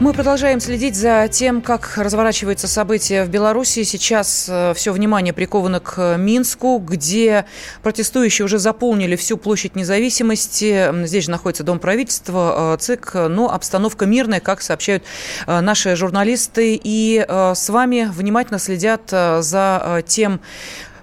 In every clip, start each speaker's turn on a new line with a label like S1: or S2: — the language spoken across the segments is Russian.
S1: Мы продолжаем следить за тем, как разворачиваются события в Беларуси. Сейчас э, все внимание приковано к Минску, где протестующие уже заполнили всю площадь независимости. Здесь же находится Дом правительства, э, ЦИК, но обстановка мирная, как сообщают э, наши журналисты. И с вами внимательно следят за тем,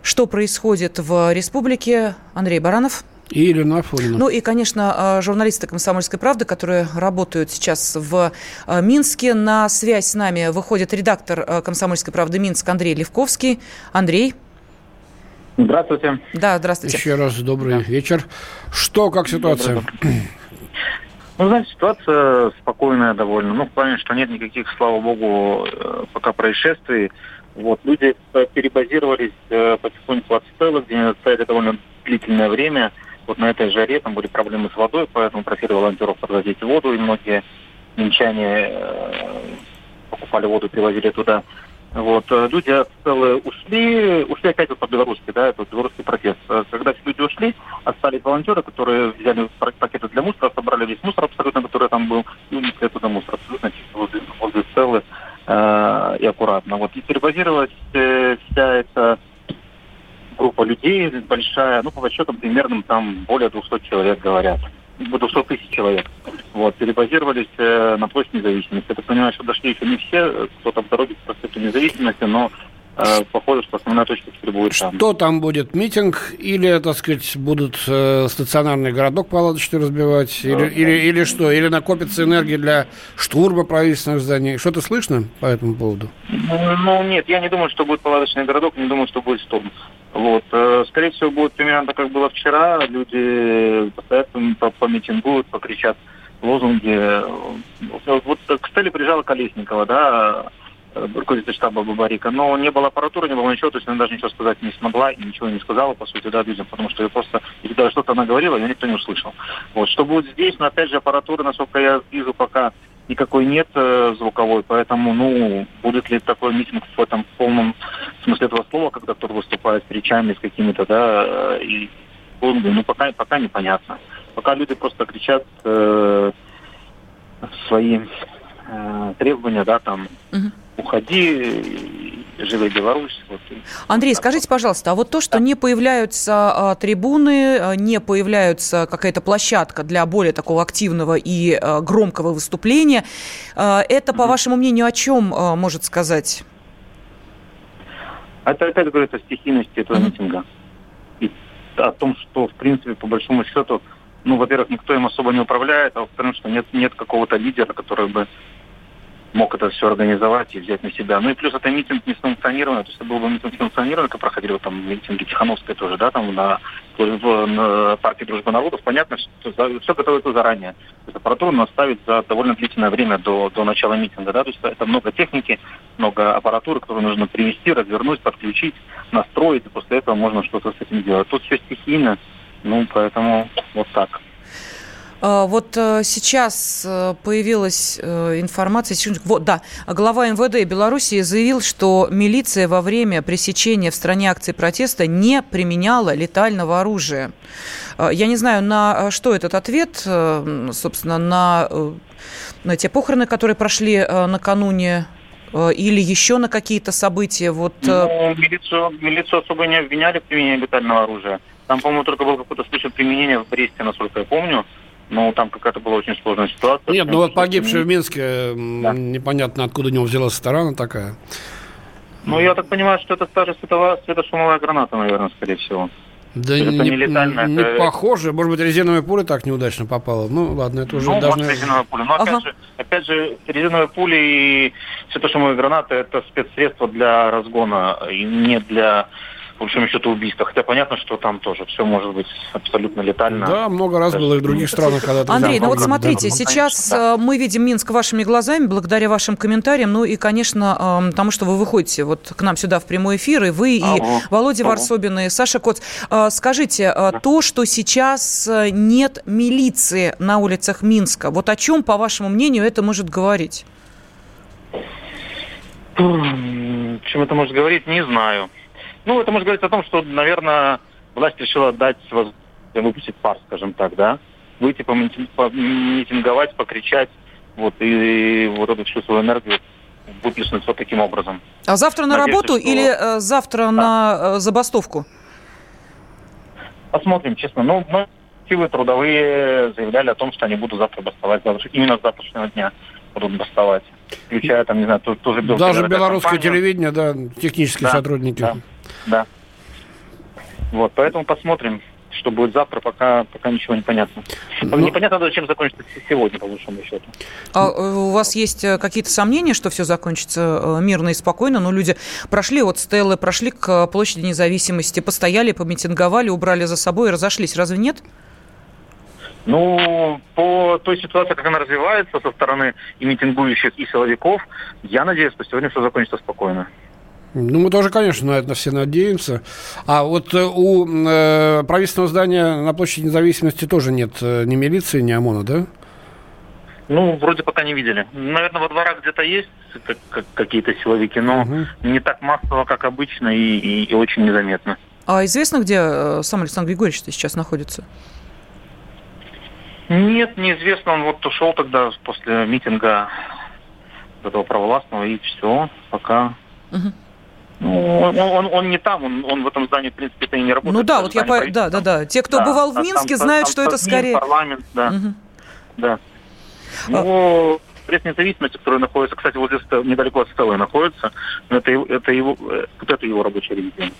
S1: что происходит в республике. Андрей Баранов.
S2: И Елена Афонина.
S1: Ну и, конечно, а, журналисты «Комсомольской правды», которые работают сейчас в а, Минске. На связь с нами выходит редактор а, «Комсомольской правды» Минск Андрей Левковский. Андрей.
S3: Здравствуйте.
S1: Да, здравствуйте.
S2: Еще раз добрый да. вечер. Что, как ситуация?
S3: Ну, знаете, ситуация спокойная довольно. Ну, в плане, что нет никаких, слава богу, э, пока происшествий. Вот, люди перебазировались э, потихоньку от стелы, где они стояли довольно длительное время – вот на этой жаре там были проблемы с водой, поэтому просили волонтеров подвозить воду, и многие минчане э, покупали воду, привозили туда. Вот, э, люди целые ушли, ушли опять вот по-белорусски, да, это белорусский протест. Э, когда все люди ушли, остались волонтеры, которые взяли пакеты для мусора, собрали весь мусор абсолютно, который там был, и унесли туда мусор абсолютно чисто возле, возле целы э, и аккуратно. Вот, и перебазировалась э, вся эта группа людей большая, ну, по подсчетам примерно там более 200 человек говорят. 200 тысяч человек. Вот, перебазировались э, на площадь независимости. Я так понимаю, что дошли еще не все, кто там дороге к проспекту независимости, но э, похоже, что основная точка теперь будет
S2: там. Что там будет? Митинг или, так сказать, будут э, стационарный городок палаточный разбивать? Да, или, да. или, или что? Или накопится энергия для штурма правительственных зданий? Что-то слышно по этому поводу?
S3: Ну, ну, нет, я не думаю, что будет палаточный городок, не думаю, что будет штурм. Вот. Э, скорее всего, будет примерно так, как было вчера. Люди постоянно помитингуют, покричат лозунги. Вот к стеле приезжала Колесникова, да, руководитель штаба Бабарика, но не было аппаратуры, не было ничего, то есть она даже ничего сказать не смогла и ничего не сказала, по сути, да, людям, потому что ее просто, или даже что-то она говорила, ее никто не услышал. Вот, что будет здесь, но опять же аппаратуры, насколько я вижу, пока никакой нет э, звуковой, поэтому, ну, будет ли такой митинг в этом полном смысле этого слова, когда кто-то выступает с речами, с какими-то, да, э, и ну, пока, пока непонятно. Пока люди просто кричат э, свои э, требования, да, там, угу. уходи, живи Беларусь. Вот,
S1: Андрей, скажите, пожалуйста, а вот то, что да. не появляются а, трибуны, а, не появляются какая-то площадка для более такого активного и а, громкого выступления, а, это, по вашему мнению, о чем а, может сказать?
S3: Это опять говорит о стихийности этого mm-hmm. митинга. И о том, что, в принципе, по большому счету, ну, во-первых, никто им особо не управляет, а во-вторых, что нет, нет какого-то лидера, который бы мог это все организовать и взять на себя. Ну и плюс это митинг не санкционированный, то есть это был бы митинг санкционированный, как проходили там митинги Тихановской тоже, да, там на, в, на партии Дружбы народов, понятно, что за, все готовится заранее. То аппаратуру надо ставить за довольно длительное время до, до начала митинга, да, то есть это много техники, много аппаратуры, которую нужно привести, развернуть, подключить, настроить, и после этого можно что-то с этим делать. Тут все стихийно, ну, поэтому вот так.
S1: А, вот э, сейчас э, появилась э, информация, вот, да, глава МВД Беларуси заявил, что милиция во время пресечения в стране акции протеста не применяла летального оружия. Я не знаю, на что этот ответ, собственно, на, на те похороны, которые прошли накануне или еще на какие-то события? Вот...
S3: Ну, милицию, милицию особо не обвиняли в применении летального оружия. Там, по-моему, только был какой-то случай применения в Бресте, насколько я помню. Ну, там какая-то была очень сложная ситуация.
S2: Нет, ну вот погибший в Минске, да. непонятно, откуда у него взялась сторона такая.
S3: Ну, я так понимаю, что это та же световая, светошумовая граната, наверное, скорее всего.
S2: Да это не, не, летально, не это... похоже. Может быть, резиновая пуля так неудачно попала. Ну, ладно, это уже
S3: ну,
S2: должны...
S3: может, резиновая пуля. Но, опять, ага. же, опять же, резиновые пули и светошумовые гранаты – это спецсредство для разгона, и не для в большом счету убийство. Хотя понятно, что там тоже все может быть абсолютно летально.
S2: Да, много раз было и в других странах, когда
S1: Андрей, ну вот смотрите, сейчас да. Э, мы видим Минск вашими глазами, благодаря вашим комментариям, ну и, конечно, эм, тому, что вы выходите вот к нам сюда в прямой эфир, и вы, и ага. Володя ага. Варсобин, и Саша Коц. Э, скажите, э, да. то, что сейчас нет милиции на улицах Минска, вот о чем, по вашему мнению, это может говорить?
S3: Чем это может говорить, не знаю. Ну, это может говорить о том, что, наверное, власть решила дать возможность выпустить пар, скажем так, да, выйти помитинговать, покричать, вот, и, и вот эту всю свою энергию выплеснуть вот таким образом.
S1: А завтра на Надеюсь, работу что... или э, завтра да. на э, забастовку?
S3: Посмотрим, честно. Ну, мы коллективы трудовые заявляли о том, что они будут завтра бастовать, именно с завтрашнего дня будут бастовать. Включая, там, не знаю, тоже...
S2: Даже белорусское компания. телевидение, да, технические да, сотрудники.
S3: Да. Да. Вот, поэтому посмотрим, что будет завтра, пока, пока ничего не понятно. Ну, Непонятно чем закончится сегодня, по большому счету.
S1: А э, у вас есть э, какие-то сомнения, что все закончится э, мирно и спокойно? Но ну, люди прошли от Стеллы, прошли к площади независимости, постояли, помитинговали, убрали за собой и разошлись. Разве нет?
S3: Ну, по той ситуации, как она развивается со стороны и митингующих, и силовиков, я надеюсь, что сегодня все закончится спокойно.
S2: Ну, мы тоже, конечно, на это все надеемся. А вот э, у э, правительственного здания на площади независимости тоже нет э, ни милиции, ни ОМОНа, да?
S3: Ну, вроде пока не видели. Наверное, во дворах где-то есть какие-то силовики, но угу. не так массово, как обычно, и, и, и очень незаметно.
S1: А известно, где э, сам Александр Григорьевич сейчас находится?
S3: Нет, неизвестно. Он вот ушел тогда после митинга этого провластного, и все, пока. Угу. Ну, он, он, он не там, он, он в этом здании, в принципе, то и не работает.
S1: Ну да, вот я по... да, да, да. Те, кто да, бывал в Минске, там, знают, там, что там, это скорее.
S3: Парламент, да. Угу. Да. Ну, а... пресс независимости, который находится, кстати, вот здесь недалеко от Стеллы находится, это, это его, э, вот это его рабочее резиденция.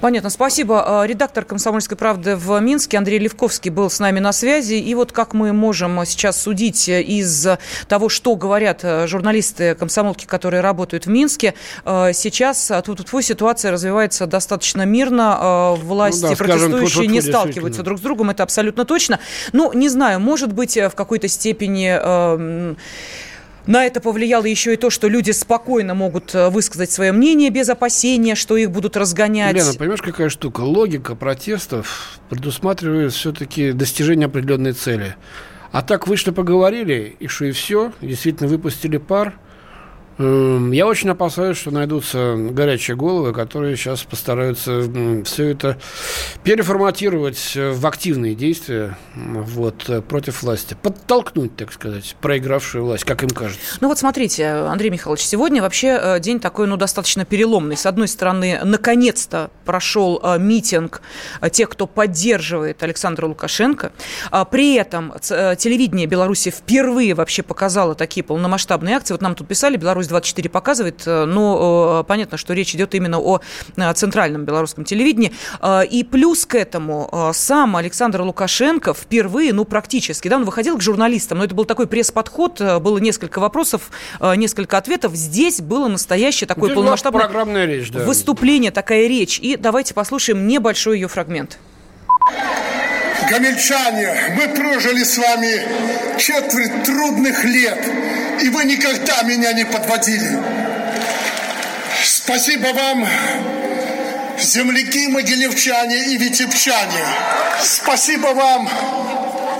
S1: Понятно, спасибо. А, редактор «Комсомольской правды» в Минске Андрей Левковский был с нами на связи. И вот как мы можем сейчас судить из того, что говорят э, журналисты комсомолки, которые работают в Минске, э, сейчас тут, тут ситуация развивается достаточно мирно. Э, власти ну да, протестующие скажем, не сталкиваются друг с другом, это абсолютно точно. Ну, не знаю, может быть, в какой-то степени на это повлияло еще и то, что люди спокойно могут э, высказать свое мнение без опасения, что их будут разгонять.
S2: Лена, понимаешь, какая штука? Логика протестов предусматривает все-таки достижение определенной цели. А так вышли, поговорили, и что и все, действительно выпустили пар – я очень опасаюсь, что найдутся горячие головы, которые сейчас постараются все это переформатировать в активные действия вот, э, против власти. Подтолкнуть, так сказать, проигравшую власть, как им кажется.
S1: Ну вот смотрите, Андрей Михайлович, сегодня вообще э, день такой, ну, достаточно переломный. С одной стороны, наконец-то прошел э, митинг тех, кто поддерживает Александра Лукашенко. А при этом телевидение Беларуси впервые вообще показало такие полномасштабные акции. Вот нам тут писали, Беларусь 24 показывает, э, но э, понятно, что речь идет именно о э, центральном белорусском телевидении. И плюс к этому сам Александр Лукашенко впервые, ну, практически, да, он выходил к журналистам, но это был такой пресс-подход, было несколько вопросов, несколько ответов. Здесь было настоящее такое Здесь полномасштабное
S2: программная речь, да.
S1: выступление, такая речь. И давайте послушаем небольшой ее фрагмент.
S4: Гамельчане, мы прожили с вами четверть трудных лет, и вы никогда меня не подводили. Спасибо вам, земляки, могилевчане и витебчане. Спасибо вам,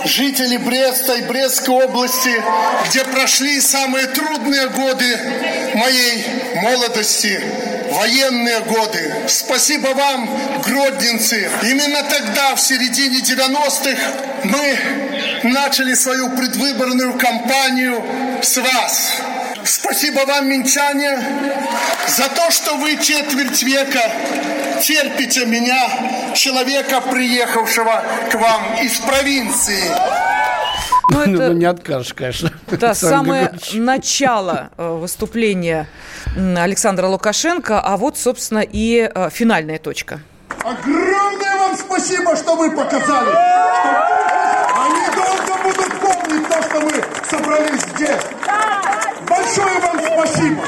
S4: жители Бреста и Брестской области, где прошли самые трудные годы моей молодости, военные годы. Спасибо вам, гродненцы. Именно тогда, в середине 90-х, мы начали свою предвыборную кампанию с вас. Спасибо вам, минчане, за то, что вы четверть века терпите меня, человека, приехавшего к вам из провинции.
S2: Ну, это, ну, не откажешь, конечно.
S1: Да, самое начало э, выступления Александра Лукашенко, а вот, собственно, и э, финальная точка.
S4: Огромное вам спасибо, что вы показали. Что они долго будут помнить то, что мы собрались здесь. Большое вам спасибо.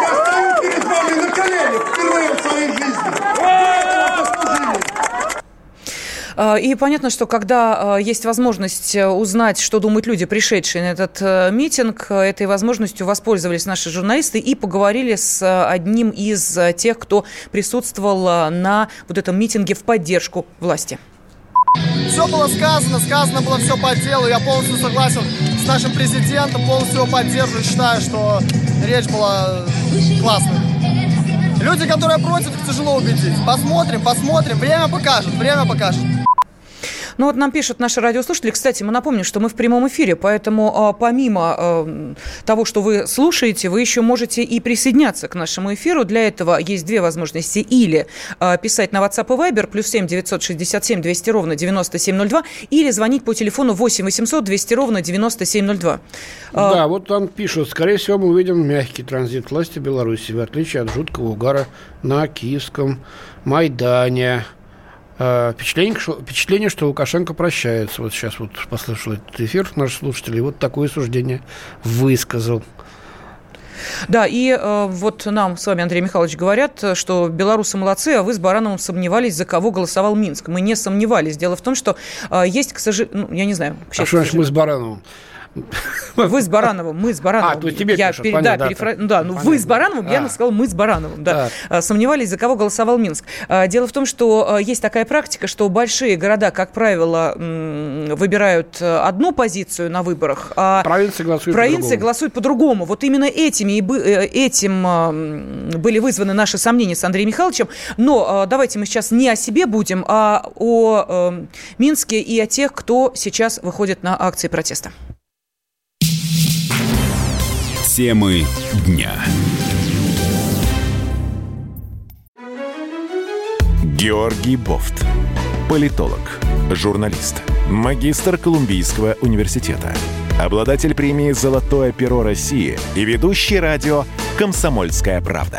S4: Я стою перед вами на коленях впервые в своей жизни.
S1: А, и понятно, что когда а, есть возможность э, узнать, что думают люди, пришедшие на этот э, митинг, этой возможностью воспользовались наши журналисты и поговорили с э, одним из тех, кто присутствовал на вот этом митинге в поддержку власти.
S5: Все было сказано, сказано было все по делу. Я полностью согласен с нашим президентом, полностью его поддерживаю. Считаю, что речь была классная. Люди, которые против, их тяжело убедить. Посмотрим, посмотрим. Время покажет, время покажет.
S1: Ну вот нам пишут наши радиослушатели. Кстати, мы напомним, что мы в прямом эфире, поэтому а, помимо а, того, что вы слушаете, вы еще можете и присоединяться к нашему эфиру. Для этого есть две возможности. Или а, писать на WhatsApp и Viber, плюс 7 967 200 ровно 9702, или звонить по телефону 8 800 200 ровно 9702.
S2: Да, вот там пишут, скорее всего, мы увидим мягкий транзит власти Беларуси, в отличие от жуткого угара на Киевском Майдане. Э, впечатление, впечатление, что Лукашенко прощается. Вот сейчас вот послушал этот эфир наш слушатель, и вот такое суждение высказал.
S1: Да, и э, вот нам с вами, Андрей Михайлович, говорят, что белорусы молодцы, а вы с Барановым сомневались, за кого голосовал Минск. Мы не сомневались. Дело в том, что э, есть, к сожалению, ну, я не знаю.
S2: а что значит мы с Барановым?
S1: Вы с Барановым, мы с Барановым.
S2: А, то есть тебе
S1: я
S2: пишут, пере, понятно,
S1: да, перефра... ну, да, ну понятно. вы с Барановым, а. я сказал мы с Барановым, да.
S2: да.
S1: Сомневались, за кого голосовал Минск. А, дело в том, что а, есть такая практика, что большие города, как правило, выбирают э, одну позицию на выборах, а
S2: провинции голосуют
S1: провинции
S2: по-другому.
S1: голосуют по-другому. Вот именно этими и э, этим были вызваны наши сомнения с Андреем Михайловичем. Но давайте мы сейчас не о себе будем, а о Минске и о тех, кто сейчас выходит на акции протеста.
S6: Темы дня. Георгий Бофт. Политолог, журналист, магистр Колумбийского университета, обладатель премии «Золотое перо России» и ведущий радио «Комсомольская правда».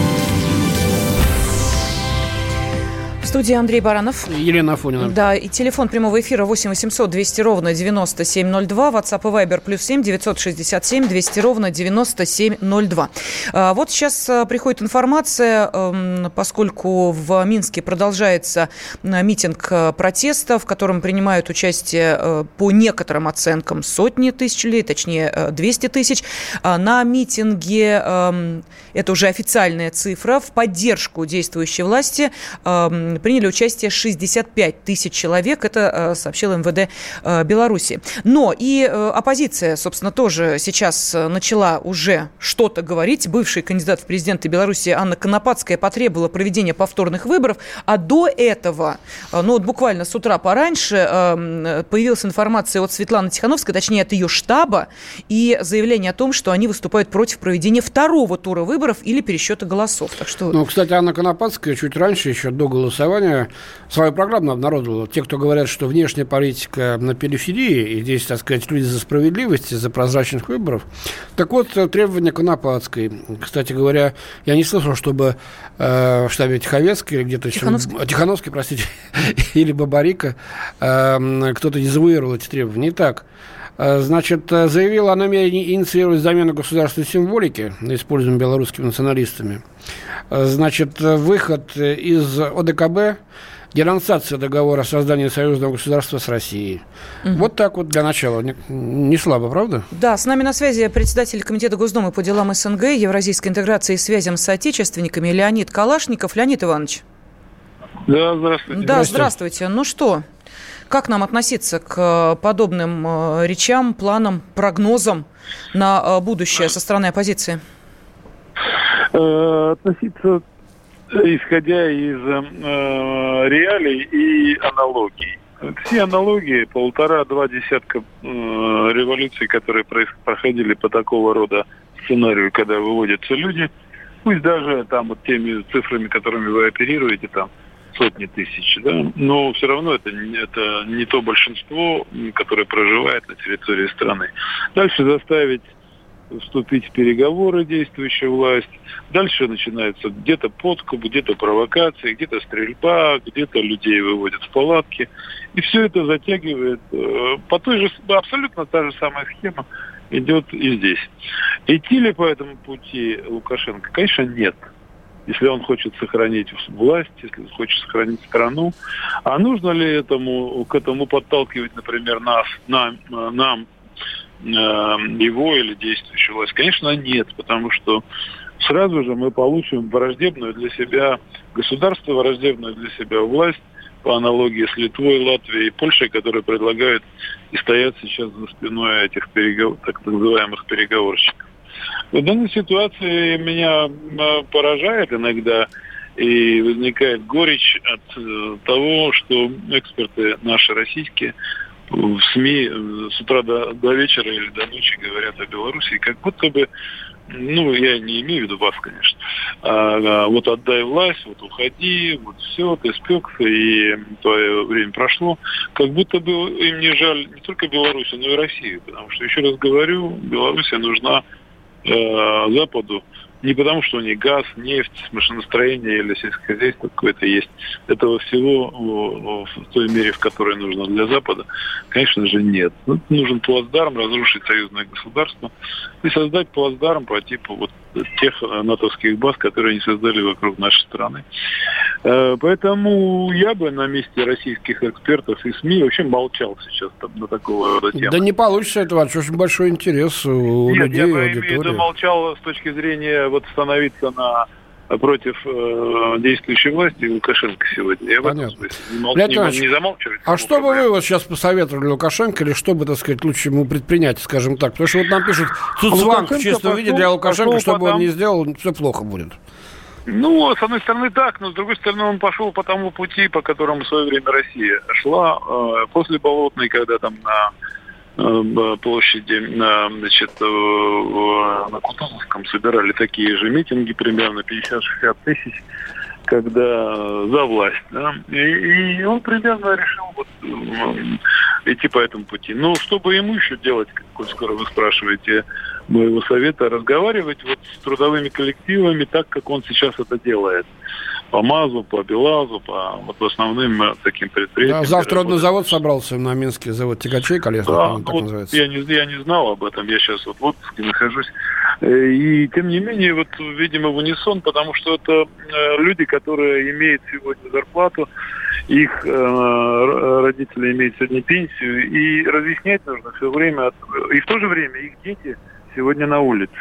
S1: студии Андрей Баранов.
S2: Елена Афонина.
S1: Да, и телефон прямого эфира 8 800 200 ровно 9702, WhatsApp и Viber плюс 7 967 200 ровно 9702. А, вот сейчас а, приходит информация, эм, поскольку в Минске продолжается а, митинг протеста, в котором принимают участие по некоторым оценкам сотни тысяч людей, точнее 200 тысяч. На митинге, эм, это уже официальная цифра, в поддержку действующей власти эм, приняли участие 65 тысяч человек, это э, сообщил МВД э, Беларуси. Но и э, оппозиция, собственно, тоже сейчас начала уже что-то говорить. Бывший кандидат в президенты Беларуси Анна Конопадская потребовала проведения повторных выборов, а до этого, ну вот буквально с утра пораньше, появилась информация от Светланы Тихановской, точнее от ее штаба, и заявление о том, что они выступают против проведения второго тура выборов или пересчета голосов. Так что...
S2: Ну, кстати, Анна Конопадская чуть раньше, еще до голосования, голосования свою программу обнародовала. Те, кто говорят, что внешняя политика на периферии, и здесь, так сказать, люди за справедливость, за прозрачных выборов. Так вот, требования Конопадской. Кстати говоря, я не слышал, чтобы э, в штабе Тиховецкой или где-то...
S1: Тихановский.
S2: Еще, Тихановский, простите, или Бабарика э, кто-то дезавуировал эти требования. Не так. Э, значит, заявила о намерении инициировать замену государственной символики, используемой белорусскими националистами. Э, значит, выход из ОДКБ, денонсация договора о создании союзного государства с Россией. Угу. Вот так вот для начала. Не, не слабо, правда?
S1: Да, с нами на связи председатель Комитета Госдумы по делам СНГ, Евразийской интеграции и связям с отечественниками Леонид Калашников. Леонид Иванович.
S7: Да, здравствуйте.
S1: Да, здравствуйте. Ну что, как нам относиться к подобным э, речам, планам, прогнозам на э, будущее со стороны оппозиции?
S7: Э, относиться, исходя из э, реалий и аналогий. Все аналогии, полтора-два десятка э, революций, которые проходили по такого рода сценарию, когда выводятся люди, пусть даже там вот теми цифрами, которыми вы оперируете, там сотни тысяч, да, но все равно это, это не то большинство, которое проживает на территории страны. Дальше заставить вступить в переговоры действующая власть. Дальше начинается где-то подкуп, где-то провокации, где-то стрельба, где-то людей выводят в палатки. И все это затягивает э, по той же, абсолютно та же самая схема идет и здесь. Идти ли по этому пути Лукашенко? Конечно, нет если он хочет сохранить власть, если он хочет сохранить страну. А нужно ли этому, к этому подталкивать, например, нас, нам, нам э, его или действующую власть? Конечно, нет, потому что сразу же мы получим враждебную для себя государство, враждебную для себя власть, по аналогии с Литвой, Латвией и Польшей, которые предлагают и стоят сейчас за спиной этих переговор, так называемых переговорщиков. В данной ситуации меня а, поражает иногда и возникает горечь от э, того, что эксперты наши российские в СМИ э, с утра до, до вечера или до ночи говорят о Беларуси, как будто бы, ну, я не имею в виду вас, конечно, а, а вот отдай власть, вот уходи, вот все, ты спекся, и твое время прошло, как будто бы им не жаль не только Беларуси, но и Россию, потому что, еще раз говорю, Беларуси нужна э, Западу не потому, что у них газ, нефть, машиностроение или сельское хозяйство какое-то есть. Этого всего в той мере, в которой нужно для Запада, конечно же, нет. Ну, нужен плацдарм, разрушить союзное государство и создать плацдарм по типу вот тех натовских баз, которые они создали вокруг нашей страны. Э, поэтому я бы на месте российских экспертов и СМИ вообще молчал сейчас там, на такого рода темы.
S2: Да не получится этого, очень большой интерес у
S7: Нет,
S2: людей,
S7: я бы
S2: аудитории.
S7: в виду молчал с точки зрения вот становиться на против э, действующей власти Лукашенко сегодня. Я
S2: Понятно.
S7: в этом смысле не, мол,
S2: Леонид
S7: не, не замалчивать.
S2: А что бы вы вот сейчас посоветовали Лукашенко, или что бы, так сказать, лучше ему предпринять, скажем так? Потому что вот нам пишут, Цуцванг в
S7: Лукашенко
S2: чистом виде для Лукашенко, что бы он не сделал, все плохо будет.
S7: Ну, с одной стороны так, но с другой стороны он пошел по тому пути, по которому в свое время Россия шла э, после Болотной, когда там на площади на, значит, э, на Кутузовском собирали такие же митинги, примерно 50-60 тысяч, когда э, за власть. Да? И, и он примерно решил вот, э, идти по этому пути. Но что бы ему еще делать, коль скоро вы спрашиваете моего совета, разговаривать вот с трудовыми коллективами так, как он сейчас это делает. По МАЗу, по БелАЗу, по вот основным э, таким предприятиям.
S2: Да, завтра завод собрался на Минский завод тягачей колесных,
S7: да,
S2: по-моему, так
S7: вот
S2: называется.
S7: я, не, я не знал об этом, я сейчас вот в отпуске нахожусь. Э, И тем не менее, вот, видимо, в унисон, потому что это э, люди, которые имеют сегодня зарплату, их э, родители имеют сегодня пенсию, и разъяснять нужно все время, и в то же время их дети сегодня на улице.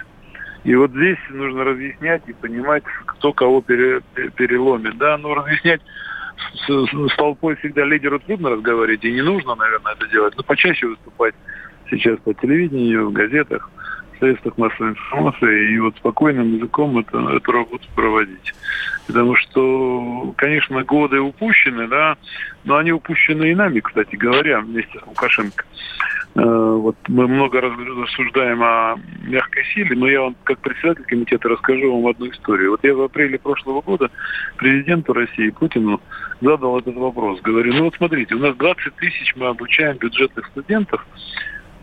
S7: И вот здесь нужно разъяснять и понимать, кто кого пере- переломит. Да, но разъяснять с, с- с толпой всегда лидеру трудно разговаривать, и не нужно, наверное, это делать. Но почаще выступать сейчас по телевидению, в газетах, средствах массовой информации, и вот спокойным языком это, эту работу проводить. Потому что, конечно, годы упущены, да, но они упущены и нами, кстати говоря, вместе с Лукашенко. Э, Вот мы много раз рассуждаем о мягкой силе, но я вам как председатель комитета расскажу вам одну историю. Вот я в апреле прошлого года президенту России Путину задал этот вопрос. Говорю, ну вот смотрите, у нас 20 тысяч мы обучаем бюджетных студентов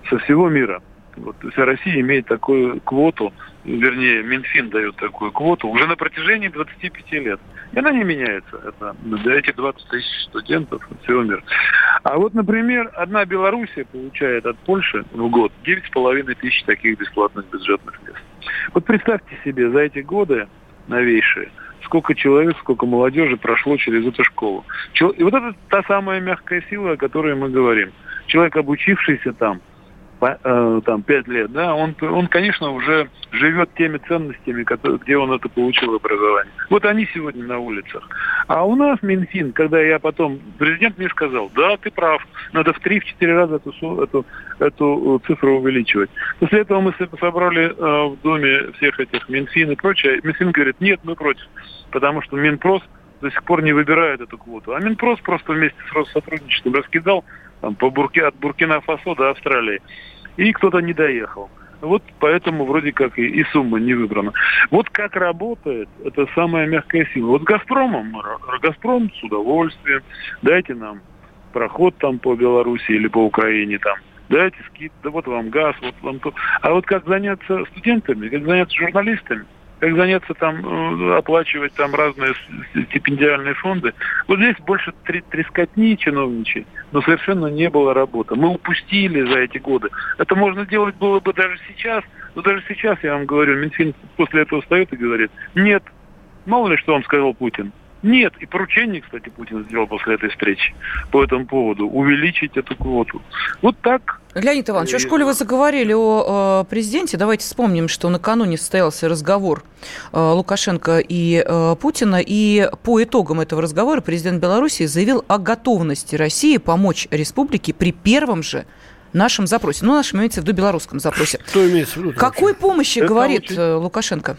S7: со всего мира. Вот, вся Россия имеет такую квоту, вернее, Минфин дает такую квоту уже на протяжении 25 лет. И она не меняется. Это да, эти 20 тысяч студентов всего мира. А вот, например, одна Белоруссия получает от Польши в год 9,5 тысяч таких бесплатных бюджетных мест. Вот представьте себе, за эти годы новейшие, сколько человек, сколько молодежи прошло через эту школу. И вот это та самая мягкая сила, о которой мы говорим. Человек, обучившийся там, там пять лет, да, он, он, конечно, уже живет теми ценностями, которые, где он это получил образование. Вот они сегодня на улицах. А у нас Минфин, когда я потом, президент мне сказал, да, ты прав, надо в 3-4 раза эту, эту, эту э, цифру увеличивать. После этого мы со- собрали э, в доме всех этих Минфин и прочее. Минфин говорит, нет, мы против, потому что Минпрос до сих пор не выбирает эту квоту. А Минпрос просто вместе с Россотрудничеством раскидал там, по Бурке, от Буркина-Фасо до Австралии. И кто-то не доехал. Вот поэтому вроде как и, и сумма не выбрана. Вот как работает эта самая мягкая сила. Вот «Газпромом», «Газпром» с удовольствием, дайте нам проход там по Беларуси или по Украине там, дайте скид, да вот вам газ, вот вам то. А вот как заняться студентами, как заняться журналистами, как заняться там, э, оплачивать там разные стипендиальные фонды. Вот здесь больше трескотни чиновничьей, но совершенно не было работы. Мы упустили за эти годы. Это можно делать было бы даже сейчас, но даже сейчас, я вам говорю, Минфин после этого встает и говорит, нет, мало ли что вам сказал Путин, нет, и поручение, кстати, Путин сделал после этой встречи по этому поводу, увеличить эту квоту. Вот так.
S1: Леонид Иванович, в школе вы заговорили о э, президенте. Давайте вспомним, что накануне состоялся разговор э, Лукашенко и э, Путина. И по итогам этого разговора президент Беларуси заявил о готовности России помочь республике при первом же нашем запросе. Ну, нашем имеется в виду белорусском запросе.
S2: Что имеется в виду?
S1: Какой помощи Это говорит очень... Лукашенко?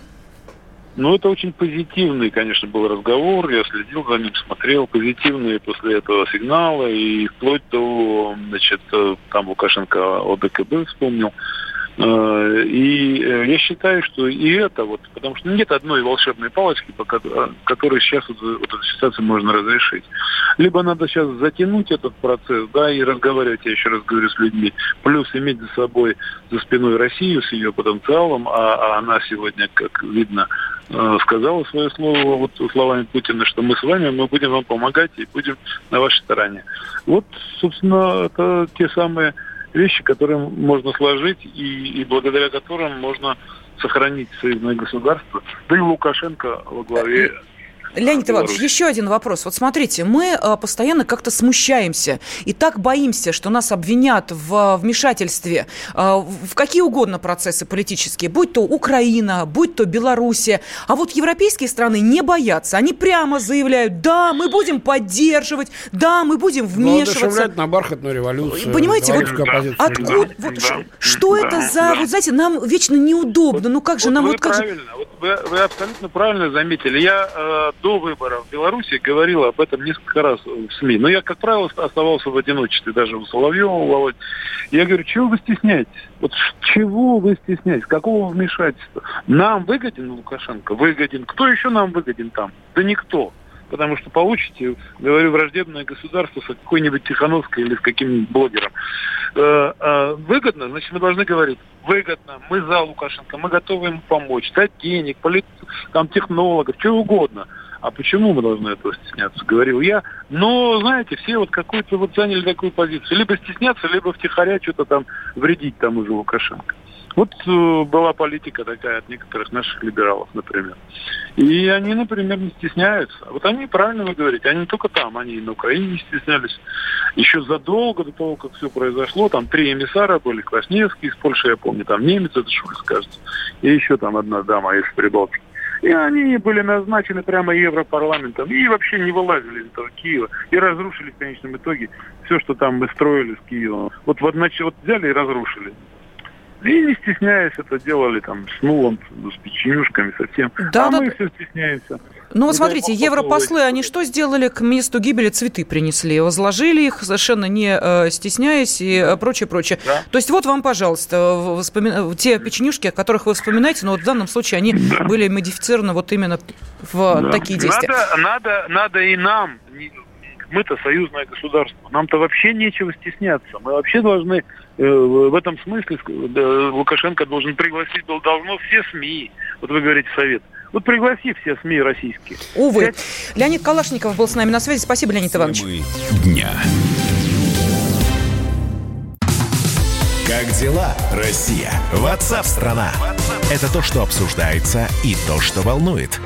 S7: Ну, это очень позитивный, конечно, был разговор. Я следил за ним, смотрел позитивные после этого сигналы. И вплоть до, значит, там Лукашенко ОДКБ вспомнил. Э, и э, я считаю, что и это вот, потому что нет одной волшебной палочки, по которой сейчас вот, вот эту ситуацию можно разрешить. Либо надо сейчас затянуть этот процесс, да, и разговаривать, я еще раз говорю, с людьми, плюс иметь за собой, за спиной Россию с ее потенциалом, а, а она сегодня, как видно, э, сказала свое слово вот словами Путина, что мы с вами, мы будем вам помогать и будем на вашей стороне. Вот, собственно, это те самые вещи, которые можно сложить и, и благодаря которым можно сохранить союзное государство. Да и Лукашенко во главе
S1: Леонид Иванович, еще один вопрос. Вот смотрите, мы а, постоянно как-то смущаемся и так боимся, что нас обвинят в вмешательстве а, в какие угодно процессы политические, будь то Украина, будь то Белоруссия. А вот европейские страны не боятся. Они прямо заявляют, да, мы будем поддерживать, да, мы будем вмешиваться.
S2: на бархатную революцию.
S1: Понимаете, вот откуда, вот, да, что да, это за, да. вот знаете, нам вечно неудобно, ну как же
S7: вот
S1: нам
S7: вы
S1: вот как
S7: правильно, же... вот вы, вы абсолютно правильно заметили. Я э, до выборов в Беларуси говорил об этом несколько раз в СМИ. Но я, как правило, оставался в одиночестве, даже у Соловьева, у Володь. Я говорю, чего вы стесняетесь? Вот чего вы стесняетесь? Какого вмешательства? Нам выгоден Лукашенко? Выгоден. Кто еще нам выгоден там? Да никто потому что получите, говорю, враждебное государство с какой-нибудь Тихановской или с каким-нибудь блогером. Э, э, выгодно, значит, мы должны говорить, выгодно, мы за Лукашенко, мы готовы ему помочь, дать денег, полит, там, технологов, чего угодно. А почему мы должны этого стесняться, говорил я. Но, знаете, все вот какую-то вот заняли такую позицию. Либо стесняться, либо втихаря что-то там вредить тому же Лукашенко. Вот э, была политика такая от некоторых наших либералов, например. И они, например, не стесняются. Вот они, правильно вы говорите, они не только там, они и на Украине не стеснялись. Еще задолго до того, как все произошло, там три эмиссара были, Квасневский из Польши, я помню, там немец, это Шульц, кажется, и еще там одна дама из Прибалтики. И они были назначены прямо Европарламентом и вообще не вылазили из этого Киева. И разрушили в конечном итоге все, что там мы строили с Киевом. Вот, вот, значит, вот взяли и разрушили. И не стесняясь это делали там с нулом, с печенюшками, совсем. Да, а да. мы все стесняемся.
S1: Ну вот смотрите, европослы, они что сделали? К месту гибели цветы принесли, возложили их, совершенно не э, стесняясь и э, прочее, прочее. Да. То есть вот вам, пожалуйста, вспоми... те печенюшки, о которых вы вспоминаете, но вот в данном случае они да. были модифицированы вот именно в да. такие действия.
S7: Надо, надо, надо и нам, мы-то союзное государство, нам-то вообще нечего стесняться. Мы вообще должны Э, в этом смысле Лукашенко должен пригласить, должно все СМИ, вот вы говорите совет, вот пригласи все СМИ российские.
S1: Увы. Леонид Калашников был с нами на связи. Спасибо, Леонид Иванович.
S6: дня. Как дела, Россия? Ватсап-страна! Это то, что обсуждается и то, что волнует.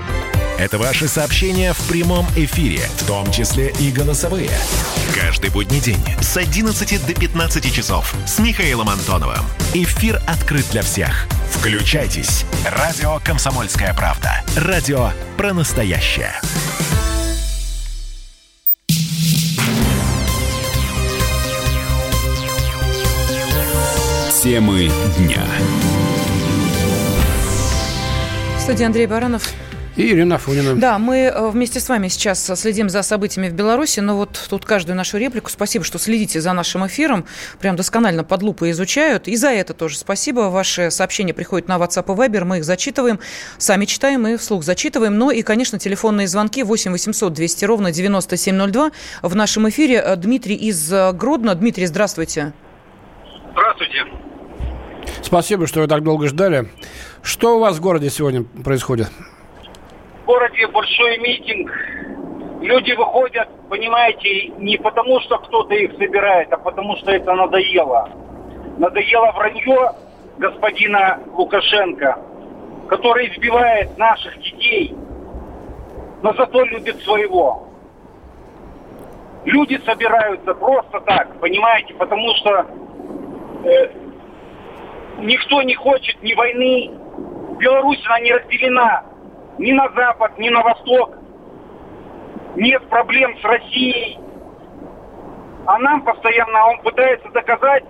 S6: Это ваши сообщения в прямом эфире, в том числе и голосовые. Каждый будний день с 11 до 15 часов с Михаилом Антоновым. Эфир открыт для всех. Включайтесь. Радио «Комсомольская правда». Радио про настоящее. Темы дня.
S1: Студия Андрей Баранов.
S2: И Ирина Афонина.
S1: Да, мы э, вместе с вами сейчас следим за событиями в Беларуси, но вот тут каждую нашу реплику спасибо, что следите за нашим эфиром, прям досконально под лупой изучают. И за это тоже спасибо. Ваши сообщения приходят на WhatsApp и Viber, мы их зачитываем, сами читаем и вслух зачитываем. Ну и, конечно, телефонные звонки 8 800 200 ровно 9702. В нашем эфире э, Дмитрий из э, Гродно. Дмитрий, здравствуйте.
S8: Здравствуйте.
S2: Спасибо, что вы так долго ждали. Что у вас в городе сегодня происходит?
S8: Городе большой митинг. Люди выходят, понимаете, не потому, что кто-то их собирает, а потому, что это надоело. Надоело вранье господина Лукашенко, который избивает наших детей, но зато любит своего. Люди собираются просто так, понимаете, потому что э, никто не хочет ни войны. Беларусь, она не разделена ни на запад, ни на восток. Нет проблем с Россией. А нам постоянно он пытается доказать,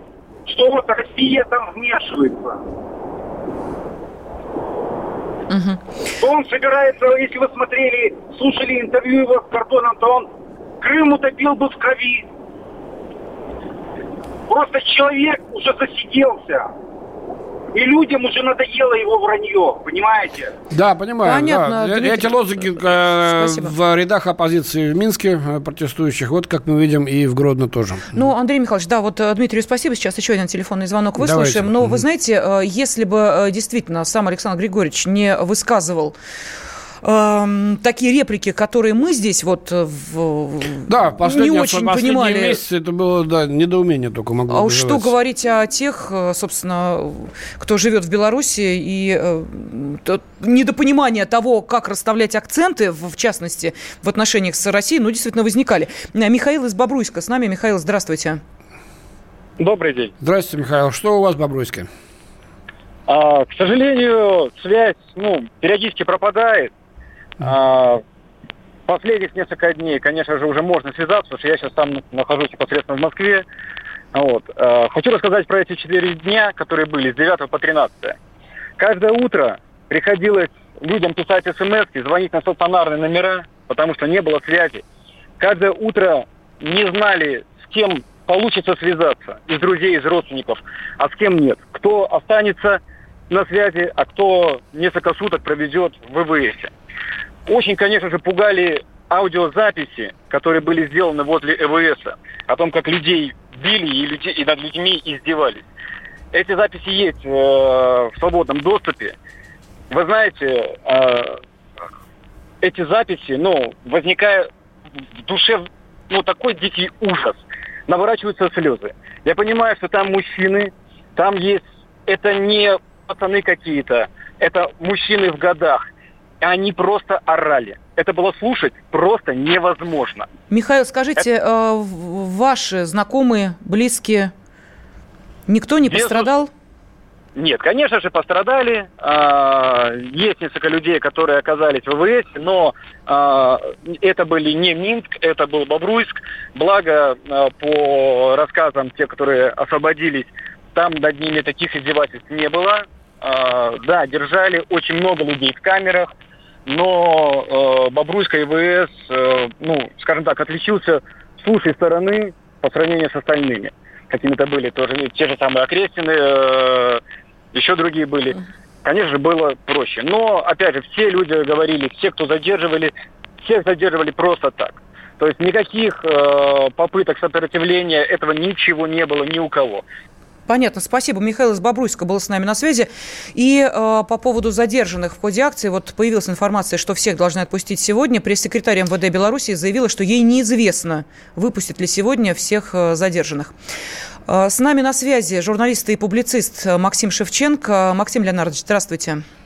S8: что вот Россия там вмешивается. Угу. Он собирается, если вы смотрели, слушали интервью его с Гордоном, то он Крым утопил бы в крови. Просто человек уже засиделся. И людям уже надоело его вранье, понимаете?
S2: Да, понимаю. Понятно, да. Эти лозунги э, в рядах оппозиции в Минске э, протестующих, вот как мы видим и в Гродно тоже.
S1: Ну, Андрей Михайлович, да, вот э, Дмитрию спасибо. Сейчас еще один телефонный звонок выслушаем. Давайте. Но вы знаете, э, если бы действительно сам Александр Григорьевич не высказывал э, такие реплики, которые мы здесь вот э, в,
S2: да,
S1: не очень понимали.
S2: месяцы это было да, недоумение только могло
S1: А уж что говорить о тех, э, собственно, кто живет в Беларуси и э, недопонимание того, как расставлять акценты, в, в частности, в отношениях с Россией, ну, действительно возникали. Михаил из Бобруйска с нами. Михаил, здравствуйте.
S9: Добрый день.
S2: Здравствуйте, Михаил. Что у вас в Бобруйске?
S9: А, к сожалению, связь ну, периодически пропадает. А, последних несколько дней, конечно же, уже можно связаться, потому что я сейчас там нахожусь непосредственно в Москве. Вот. А, хочу рассказать про эти четыре дня, которые были с 9 по 13. Каждое утро приходилось людям писать смс, звонить на стационарные номера, потому что не было связи. Каждое утро не знали, с кем получится связаться, из друзей, из родственников, а с кем нет. Кто останется на связи, а кто несколько суток проведет в ВВС. Очень, конечно же, пугали аудиозаписи, которые были сделаны возле ЭВС, о том, как людей били и, людей, и над людьми издевались. Эти записи есть э, в свободном доступе. Вы знаете, э, эти записи, ну, возникая в душе, ну, такой дикий ужас, наворачиваются слезы. Я понимаю, что там мужчины, там есть, это не пацаны какие-то, это мужчины в годах, они просто орали. Это было слушать просто невозможно.
S1: Михаил, скажите, Это... э, ваши знакомые, близкие, никто не Без... пострадал?
S9: Нет, конечно же, пострадали. А, есть несколько людей, которые оказались в ВВС, но а, это были не Минск, это был Бобруйск. Благо, а, по рассказам тех, которые освободились, там над ними таких издевательств не было. Да, держали очень много людей в камерах, но э, Бобруйская ИВС, э, ну, скажем так, отличился с лучшей стороны по сравнению с остальными. Какими-то были тоже те же самые Окрестины, э, еще другие были. Конечно было проще. Но, опять же, все люди говорили, все, кто задерживали, всех задерживали просто так. То есть никаких э, попыток сопротивления, этого ничего не было ни у кого.
S1: Понятно, спасибо. Михаил из Бобруйска был с нами на связи. И э, по поводу задержанных в ходе акции, вот появилась информация, что всех должны отпустить сегодня. Пресс-секретарь МВД Беларуси заявила, что ей неизвестно, выпустят ли сегодня всех э, задержанных. Э, с нами на связи журналист и публицист Максим Шевченко. Максим Леонардович, здравствуйте.
S10: Здравствуйте.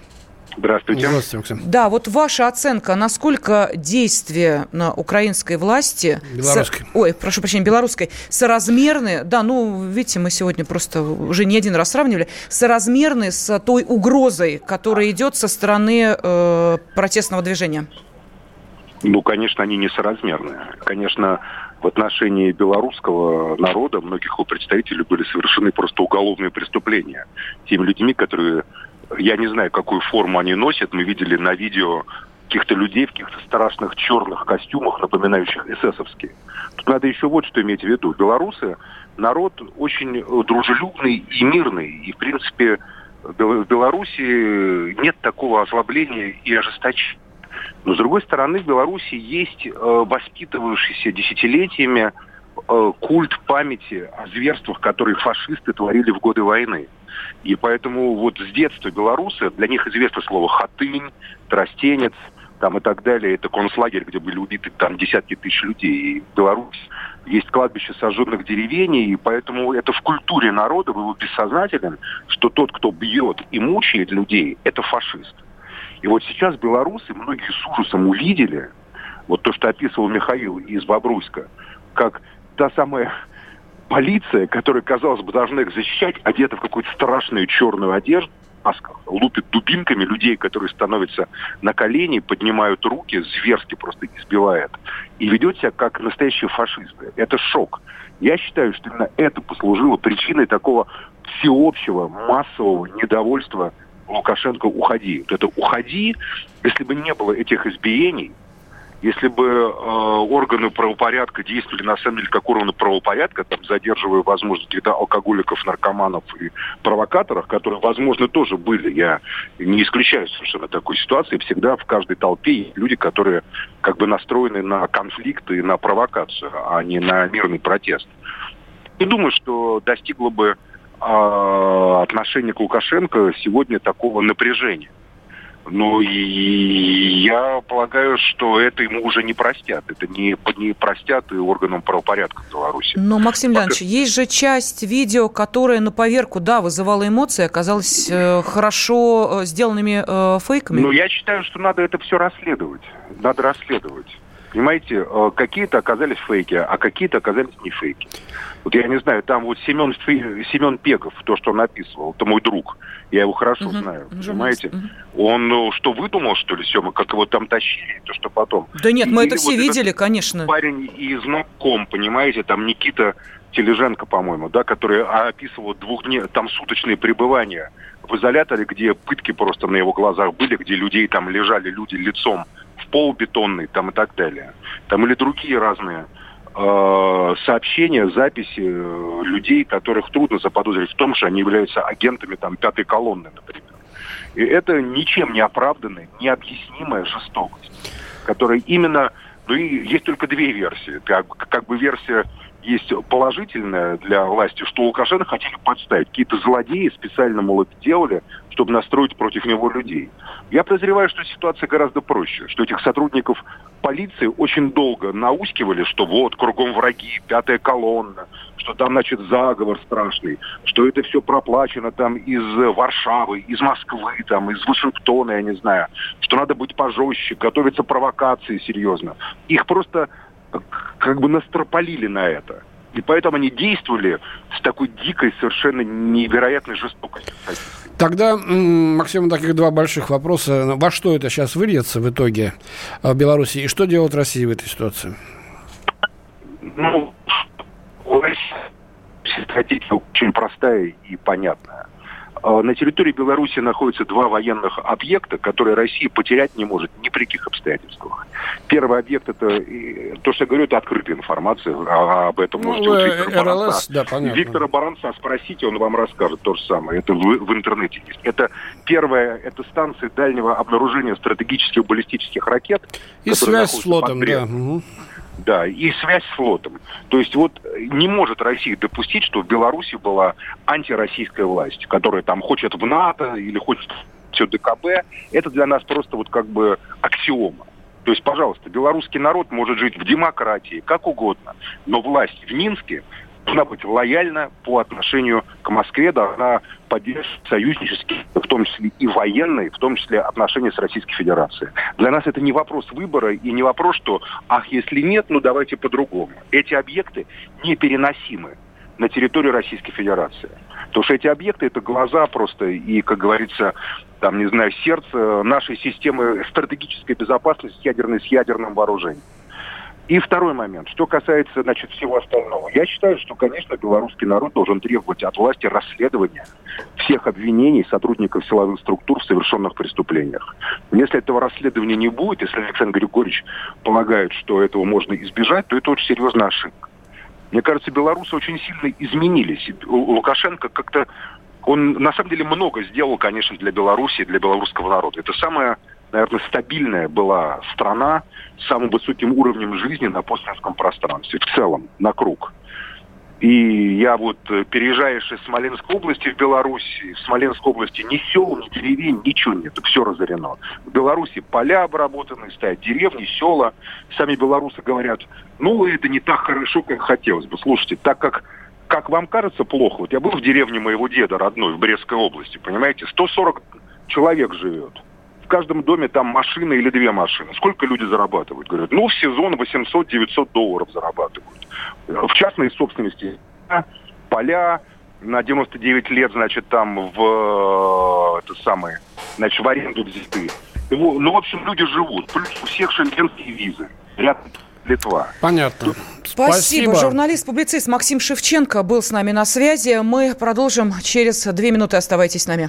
S2: Здравствуйте, Максим.
S1: Да, вот ваша оценка, насколько действия на украинской власти...
S2: Белорусской.
S1: Со, ой, прошу прощения, белорусской, соразмерны, да, ну, видите, мы сегодня просто уже не один раз сравнивали, соразмерны с той угрозой, которая идет со стороны э, протестного движения?
S10: Ну, конечно, они несоразмерны. Конечно, в отношении белорусского народа, многих его представителей были совершены просто уголовные преступления. Теми людьми, которые я не знаю, какую форму они носят. Мы видели на видео каких-то людей в каких-то страшных черных костюмах, напоминающих эсэсовские. Тут надо еще вот что иметь в виду. Белорусы народ очень дружелюбный и мирный. И, в принципе, в Беларуси нет такого озлобления и ожесточения. Но, с другой стороны, в Беларуси есть э, воспитывающийся десятилетиями э, культ памяти о зверствах, которые фашисты творили в годы войны. И поэтому вот с детства белорусы, для них известно слово «хатынь», «тростенец», там и так далее. Это концлагерь, где были убиты там десятки тысяч людей. И Беларусь есть кладбище сожженных деревень, и поэтому это в культуре народа было бессознательным, что тот, кто бьет и мучает людей, это фашист. И вот сейчас белорусы, многие с ужасом увидели, вот то, что описывал Михаил из Бобруйска, как та самая полиция, которая, казалось бы, должна их защищать, одета в какую-то страшную черную одежду, масках, лупит дубинками людей, которые становятся на колени, поднимают руки, зверски просто избивает. И ведет себя как настоящие фашисты. Это шок. Я считаю, что именно это послужило причиной такого всеобщего, массового недовольства Лукашенко «Уходи». Вот это «Уходи», если бы не было этих избиений, если бы э, органы правопорядка действовали на самом деле как органы правопорядка, там задерживая, возможно, каких-то алкоголиков, наркоманов и провокаторов, которые, возможно, тоже были, я не исключаю совершенно такой ситуации, всегда в каждой толпе есть люди, которые как бы настроены на конфликт и на провокацию, а не на мирный протест. Не думаю, что достигло бы э, отношение к Лукашенко сегодня такого напряжения. Ну и я полагаю, что это ему уже не простят. Это не, не простят и органам правопорядка в Беларуси.
S1: Но, Максим Леонидович, есть же часть видео, которая на поверку, да, вызывала эмоции, оказалась э, хорошо э, сделанными э, фейками.
S10: Ну, я считаю, что надо это все расследовать. Надо расследовать. Понимаете, э, какие-то оказались фейки, а какие-то оказались не фейки. Вот я не знаю, там вот Семен, Семен Пегов, то, что он описывал, это мой друг. Я его хорошо угу. знаю, понимаете? Угу. Он ну, что, выдумал, что ли, Сема, как его там тащили, то, что потом?
S1: Да нет, мы Или это все вот видели, конечно.
S10: Парень из Ноком, понимаете, там Никита Тележенко, по-моему, да, который описывал двухдневные, там суточные пребывания в изоляторе, где пытки просто на его глазах были, где людей там лежали люди лицом пол бетонный там и так далее. Там или другие разные Э, сообщения, записи э, людей, которых трудно заподозрить в том, что они являются агентами там пятой колонны, например. И это ничем не оправданная, необъяснимая жестокость, которая именно, ну и есть только две версии. Как, как бы версия есть положительная для власти, что Лукашенко хотели подставить. Какие-то злодеи специально, мол, это делали, чтобы настроить против него людей. Я подозреваю, что ситуация гораздо проще, что этих сотрудников полиции очень долго наускивали, что вот, кругом враги, пятая колонна, что там, значит, заговор страшный, что это все проплачено там из Варшавы, из Москвы, там, из Вашингтона, я не знаю, что надо быть пожестче, готовиться провокации серьезно. Их просто как бы настропалили на это. И поэтому они действовали с такой дикой, совершенно невероятной жестокостью.
S2: Тогда, Максим, таких два больших вопроса. Во что это сейчас выльется в итоге в Беларуси? И что делает Россия в этой ситуации?
S10: Ну, стратегия очень простая и понятная. А, на территории Беларуси находятся два военных объекта, которые Россия потерять не может ни при каких обстоятельствах. Первый объект это то, что я говорю, это открытая информация об этом.
S2: Ну, Можете у Виктора РЛС, Баранца. да, понятно.
S10: Виктора Баранца спросите, он вам расскажет то же самое. Это в, в интернете есть. Это первая, это станция дальнего обнаружения стратегических баллистических ракет.
S2: И связь с флотом, да. Угу.
S10: Да, и связь с флотом. То есть вот не может Россия допустить, что в Беларуси была антироссийская власть, которая там хочет в НАТО или хочет все ДКБ. Это для нас просто вот как бы аксиома. То есть, пожалуйста, белорусский народ может жить в демократии, как угодно, но власть в Минске должна быть лояльна по отношению к Москве, должна поддерживать союзнические, в том числе и военные, в том числе отношения с Российской Федерацией. Для нас это не вопрос выбора и не вопрос, что, ах, если нет, ну давайте по-другому. Эти объекты непереносимы на территорию Российской Федерации. Потому что эти объекты это глаза просто и, как говорится, там, не знаю, сердце нашей системы стратегической безопасности ядерной с ядерным вооружением. И второй момент, что касается, значит, всего остального. Я считаю, что, конечно, белорусский народ должен требовать от власти расследования всех обвинений сотрудников силовых структур в совершенных преступлениях. Если этого расследования не будет, если Александр Григорьевич полагает, что этого можно избежать, то это очень серьезная ошибка. Мне кажется, белорусы очень сильно изменились. Лукашенко как-то... Он на самом деле много сделал, конечно, для Беларуси, для белорусского народа. Это самое наверное, стабильная была страна с самым высоким уровнем жизни на постсоветском пространстве в целом, на круг. И я вот, э, переезжаешь из Смоленской области в Беларусь, в Смоленской области ни сел, ни деревень, ничего нет, все разорено. В Беларуси поля обработаны, стоят деревни, села. Сами белорусы говорят, ну, это не так хорошо, как хотелось бы. Слушайте, так как как вам кажется плохо, вот я был в деревне моего деда родной в Брестской области, понимаете, 140 человек живет. В каждом доме там машина или две машины. Сколько люди зарабатывают? Говорят, ну, в сезон 800-900 долларов зарабатывают. В частной собственности поля на 99 лет, значит, там в это самое, значит, в аренду взяты. Ну, в общем, люди живут. Плюс у всех шенгенские визы. Ряд Литва.
S2: Понятно.
S1: Спасибо. Спасибо. Журналист-публицист Максим Шевченко был с нами на связи. Мы продолжим через две минуты. Оставайтесь с нами.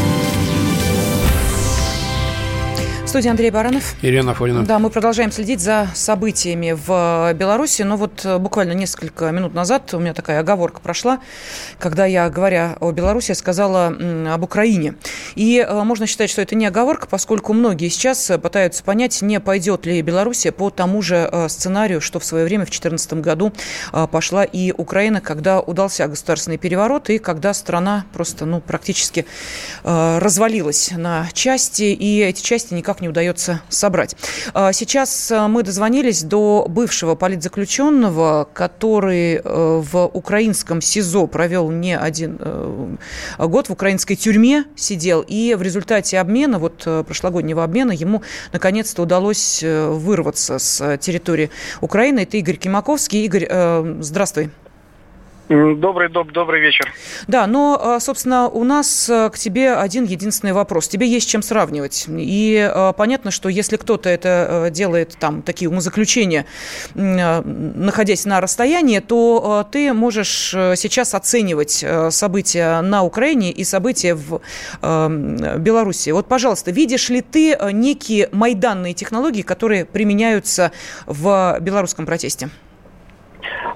S1: Студии Андрей Баранов.
S2: Ирина Афонина.
S1: Да, мы продолжаем следить за событиями в Беларуси. Но вот э, буквально несколько минут назад у меня такая оговорка прошла, когда я, говоря о Беларуси, сказала об Украине. И э, можно считать, что это не оговорка, поскольку многие сейчас пытаются понять, не пойдет ли Беларусь по тому же э, сценарию, что в свое время, в 2014 году, пошла и Украина, когда удался государственный переворот, и когда страна просто ну, практически развалилась на части, и эти части никак не удается собрать. А, сейчас а, мы дозвонились до бывшего политзаключенного, который э, в украинском СИЗО провел не один э, год, в украинской тюрьме сидел, и в результате обмена, вот э, прошлогоднего обмена, ему наконец-то удалось вырваться с территории Украины. Это Игорь Кимаковский. Игорь, здравствуй.
S11: Добрый, доб, добрый вечер.
S1: Да, но, а, собственно, у нас а, к тебе один единственный вопрос. Тебе есть чем сравнивать. И а, понятно, что если кто-то это делает, там, такие умозаключения, находясь на расстоянии, то ты можешь сейчас оценивать события на Украине и события в Беларуси. Вот, пожалуйста, видишь ли ты некие майданные технологии, которые применяются в белорусском протесте?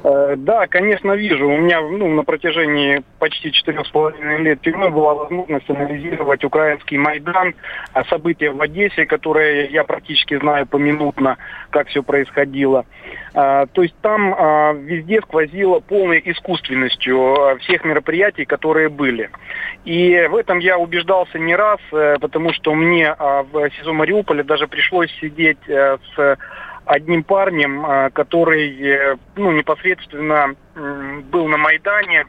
S11: Э, да, конечно, вижу. У меня ну, на протяжении почти четырех с половиной лет тюрьмы была возможность анализировать украинский Майдан, а события в Одессе, которые я практически знаю поминутно, как все происходило. А, то есть там а, везде сквозило полной искусственностью всех мероприятий, которые были. И в этом я убеждался не раз, э, потому что мне в СИЗО Мариуполя даже пришлось сидеть э, с одним парнем, э, который э, ну, непосредственно был на Майдане,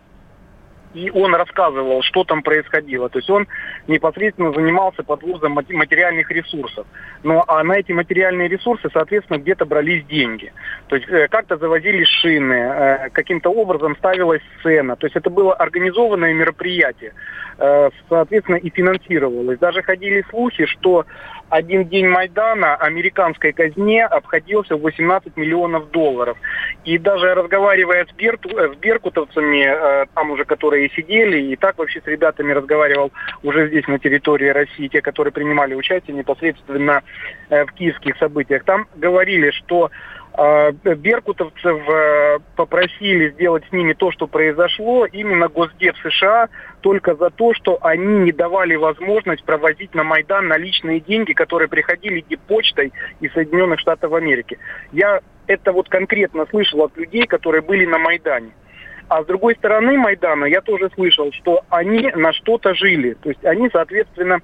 S11: и он рассказывал, что там происходило. То есть он непосредственно занимался подвозом материальных ресурсов. Ну а на эти материальные ресурсы, соответственно, где-то брались деньги. То есть э, как-то завозили шины, каким-то образом ставилась сцена. То есть это было организованное мероприятие, соответственно, и финансировалось. Даже ходили слухи, что один день Майдана американской казне обходился в 18 миллионов долларов. И даже разговаривая с, Берт, э, с беркутовцами, э, там уже которые сидели, и так вообще с ребятами разговаривал уже здесь на территории России, те, которые принимали участие непосредственно э, в киевских событиях, там говорили, что беркутовцев э, попросили сделать с ними то, что произошло, именно Госдеп США, только за то, что они не давали возможность провозить на Майдан наличные деньги, которые приходили почтой из Соединенных Штатов Америки. Я это вот конкретно слышал от людей, которые были на Майдане. А с другой стороны Майдана я тоже слышал, что они на что-то жили. То есть они, соответственно, э,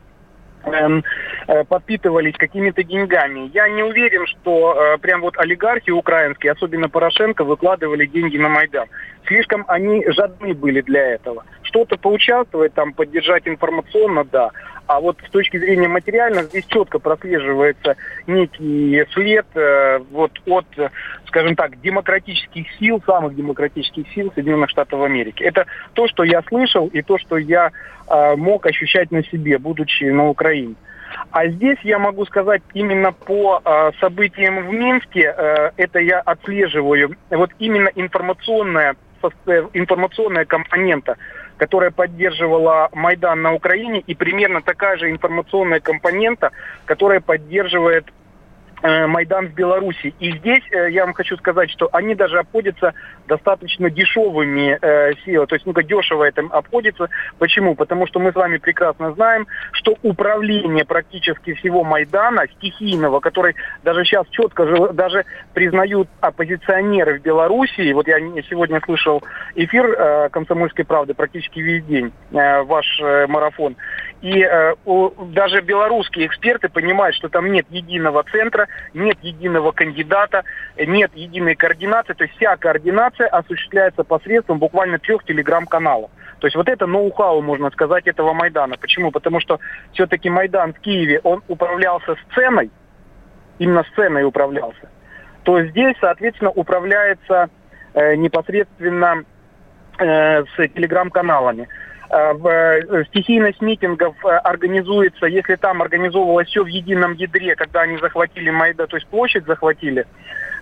S11: подпитывались какими-то деньгами. Я не уверен, что э, прям вот олигархи украинские, особенно Порошенко, выкладывали деньги на Майдан. Слишком они жадны были для этого. Что-то поучаствовать, там, поддержать информационно, да. А вот с точки зрения материального здесь четко прослеживается некий след э, вот от, скажем так, демократических сил, самых демократических сил Соединенных Штатов Америки. Это то, что я слышал и то, что я э, мог ощущать на себе, будучи на Украине. А здесь я могу сказать именно по э, событиям в Минске, э, это я отслеживаю, вот именно информационная, информационная компонента, которая поддерживала Майдан на Украине, и примерно такая же информационная компонента, которая поддерживает э, Майдан в Беларуси. И здесь э, я вам хочу сказать, что они даже обходятся достаточно дешевыми э, силами, то есть ну дешево это обходится. Почему? Потому что мы с вами прекрасно знаем, что управление практически всего Майдана, стихийного, который даже сейчас четко же- даже признают оппозиционеры в Белоруссии, вот я сегодня слышал эфир э, «Комсомольской правды» практически весь день, э, ваш э, марафон, и э, даже белорусские эксперты понимают, что там нет единого центра, нет единого кандидата, нет единой координации. То есть вся координация осуществляется посредством буквально трех телеграм-каналов. То есть вот это ноу-хау, можно сказать, этого Майдана. Почему? Потому что все-таки Майдан в Киеве, он управлялся сценой, именно сценой управлялся. То здесь, соответственно, управляется э, непосредственно э, с телеграм-каналами. Э, э, стихийность митингов э, организуется, если там организовывалось все в едином ядре, когда они захватили Майда, то есть площадь захватили,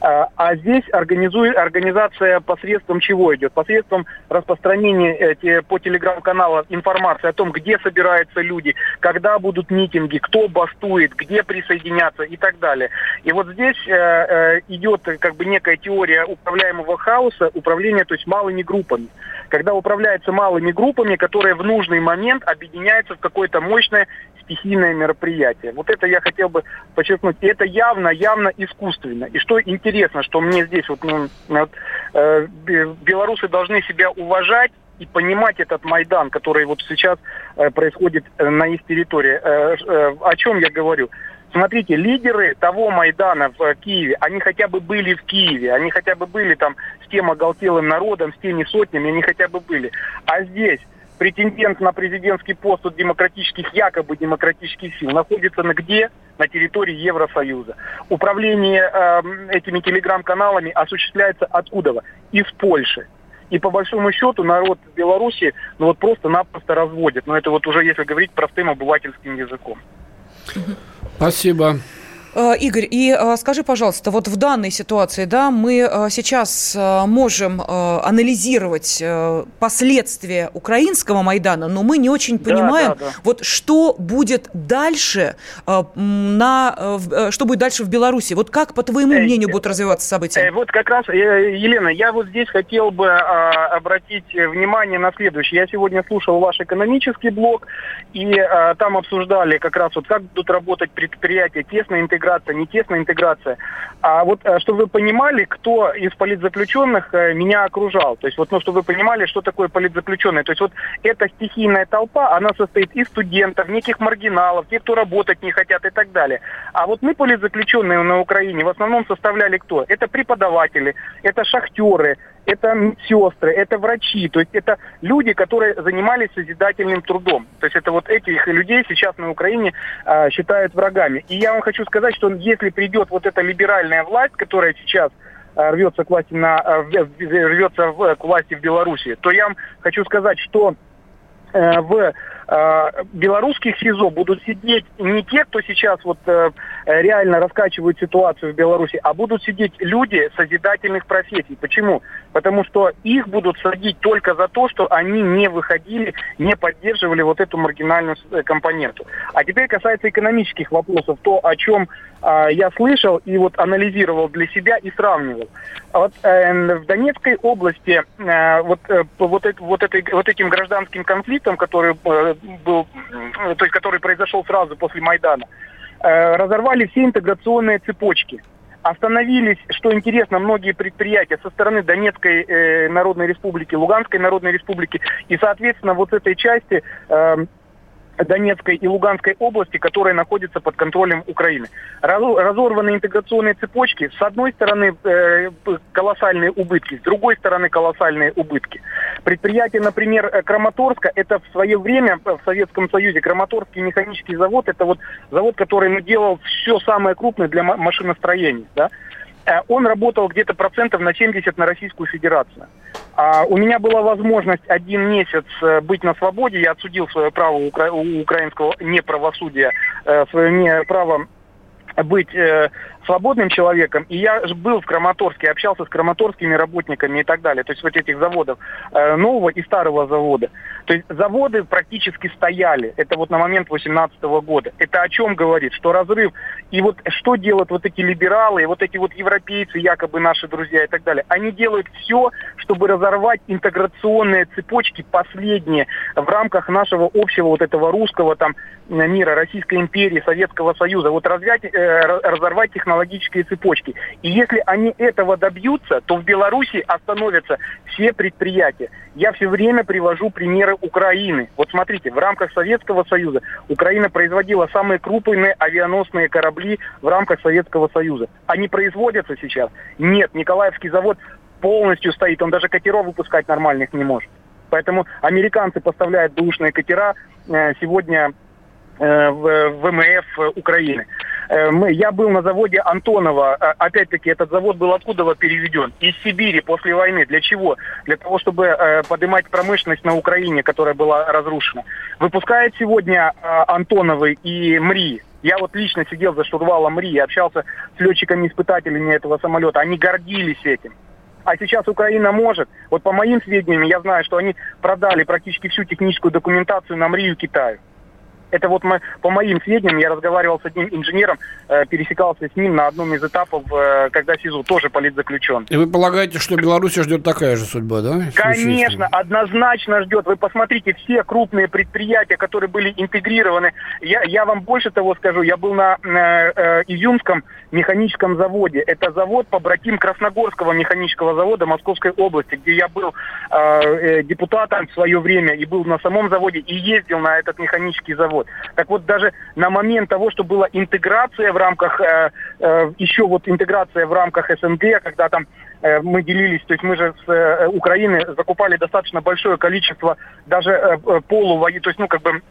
S11: а здесь организует, организация посредством чего идет? Посредством распространения э, те- по телеграм-каналам информации о том, где собираются люди, когда будут митинги, кто бастует, где присоединяться и так далее. И вот здесь э, э, идет э, как бы некая теория управляемого хаоса, управления, то есть малыми группами. Когда управляется малыми группами, которые в нужный момент объединяются в какое-то мощное стихийное мероприятие. Вот это я хотел бы подчеркнуть. И это явно, явно искусственно. И что интересно, что мне здесь вот, ну, вот, э, бе- белорусы должны себя уважать и понимать этот Майдан, который вот сейчас э, происходит э, на их территории. Э, э, о чем я говорю? Смотрите, лидеры того Майдана в э, Киеве, они хотя бы были в Киеве, они хотя бы были там с тем оголтелым народом, с теми сотнями, они хотя бы были. А здесь претендент на президентский пост от демократических, якобы демократических сил, находится на где? На территории Евросоюза. Управление эм, этими телеграм-каналами осуществляется откуда? Из Польши. И по большому счету народ Беларуси ну вот просто-напросто разводит. Но это вот уже если говорить простым обывательским языком.
S2: Спасибо.
S1: Э, Игорь, и э, скажи, пожалуйста, вот в данной ситуации, да, мы э, сейчас можем анализировать последствия украинского Майдана, но мы не очень
S11: Да,
S1: понимаем,
S11: да, да.
S1: вот что будет дальше, на, что будет дальше в Беларуси. Вот как, по твоему мнению, будут развиваться события?
S11: Вот как раз, Елена, я вот здесь хотел бы обратить внимание на следующее. Я сегодня слушал ваш экономический блок, и там обсуждали как раз вот как будут работать предприятия, тесная интеграция, не тесная интеграция. А вот, э, чтобы вы понимали, кто из политзаключенных э, меня окружал. То есть вот, ну, чтобы вы понимали, что такое политзаключенные. То есть вот эта стихийная толпа, она состоит из студентов, неких маргиналов, тех, кто работать не хотят и так далее. А вот мы, политзаключенные на Украине, в основном составляли кто? Это преподаватели, это шахтеры, это медсестры, это врачи, то есть это люди, которые занимались созидательным трудом. То есть это вот этих людей сейчас на Украине а, считают врагами. И я вам хочу сказать, что если придет вот эта либеральная власть, которая сейчас а, рвется к власти на в- рвется в- к власти в Беларуси, то я вам хочу сказать, что э, в э, белорусских СИЗО будут сидеть не те, кто сейчас вот э, реально раскачивают ситуацию в Беларуси, а будут сидеть люди созидательных профессий. Почему? Потому что их будут садить только за то, что они не выходили, не поддерживали вот эту маргинальную э, компоненту. А теперь касается экономических вопросов, то, о чем а, я слышал и вот анализировал для себя и сравнивал. А Вот э, в Донецкой области э, вот, э, вот, эт- вот, этой, вот этим гражданским конфликтом, который э, был, м, то есть который произошел сразу после Майдана, э, разорвали все интеграционные цепочки. Остановились, что интересно, многие предприятия со стороны Донецкой э, Народной Республики, Луганской Народной Республики и, соответственно, вот этой части э, Донецкой и Луганской области, которые находятся под контролем Украины. Разорваны интеграционные цепочки. С одной стороны э, колоссальные убытки, с другой стороны колоссальные убытки. Предприятие, например, э, Краматорска, это в свое время в Советском Союзе Краматорский механический завод, это вот завод, который ну, делал все самое крупное для машиностроения. Да? Э, он работал где-то процентов на 70 на Российскую Федерацию. А у меня была возможность один месяц э, быть на свободе. Я отсудил свое право у украинского неправосудия, э, свое право быть свободным человеком, и я был в Краматорске, общался с краматорскими работниками и так далее, то есть вот этих заводов нового и старого завода. То есть заводы практически стояли, это вот на момент 18 года. Это о чем говорит? Что разрыв, и вот что делают вот эти либералы, и вот эти вот европейцы, якобы наши друзья и так далее, они делают все, чтобы разорвать интеграционные цепочки, последние, в рамках нашего общего вот этого русского там мира, Российской империи, Советского Союза, вот развять, э, разорвать технологические цепочки. И если они этого добьются, то в Беларуси остановятся все предприятия. Я все время привожу примеры Украины. Вот смотрите, в рамках Советского Союза Украина производила самые крупные авианосные корабли в рамках Советского Союза. Они производятся сейчас? Нет, Николаевский завод полностью стоит, он даже катеров выпускать нормальных не может. Поэтому американцы поставляют бэушные катера э, сегодня ВМФ Украины. Э, мы, я был на заводе Антонова. Э, опять-таки, этот завод был откуда переведен? Из Сибири после войны. Для чего? Для того, чтобы э, поднимать промышленность на Украине, которая была разрушена. Выпускает сегодня Антоновы и МРИ. Я вот лично сидел за штурвалом МРИ, общался с летчиками-испытателями этого самолета. Они гордились этим. А сейчас Украина может. Вот по моим сведениям, я знаю, что они продали практически всю техническую документацию на МРИю Китаю. Это вот мы, по моим сведениям, я разговаривал с одним инженером, э, пересекался с ним на одном из этапов, э, когда СИЗУ тоже политзаключен.
S2: И вы полагаете, что Беларусь ждет такая же судьба, да?
S11: Конечно, однозначно ждет. Вы посмотрите, все крупные предприятия, которые были интегрированы. Я, я вам больше того скажу, я был на э, э, Изюмском механическом заводе. Это завод побратим Красногорского механического завода Московской области, где я был э, э, депутатом в свое время и был на самом заводе и ездил на этот механический завод. Так вот, даже на момент того, что была интеграция в рамках, э, э, еще вот интеграция в рамках СНГ, когда там мы делились, то есть мы же с э, Украины закупали достаточно большое количество даже э, полувои, то есть, ну, как бы,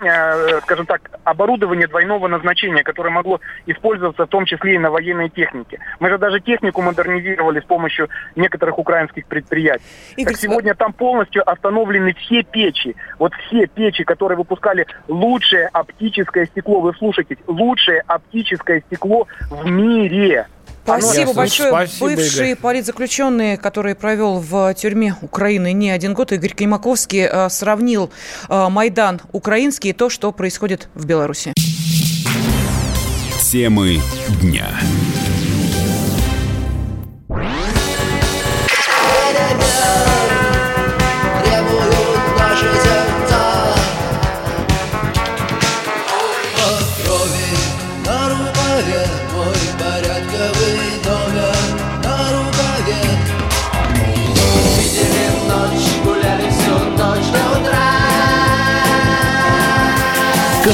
S11: скажем так, оборудование двойного назначения, которое могло использоваться в том числе и на военной технике. Мы же даже технику модернизировали с помощью некоторых украинских предприятий. Игорь, сегодня там полностью остановлены все печи. Вот все печи, которые выпускали лучшее оптическое стекло, вы слушаете, лучшее оптическое стекло в мире.
S1: Спасибо большое. Спасибо, Бывший Игорь. политзаключенный, который провел в тюрьме Украины не один год, Игорь Климаковский, э, сравнил э, Майдан украинский и то, что происходит в Беларуси.
S6: Темы дня.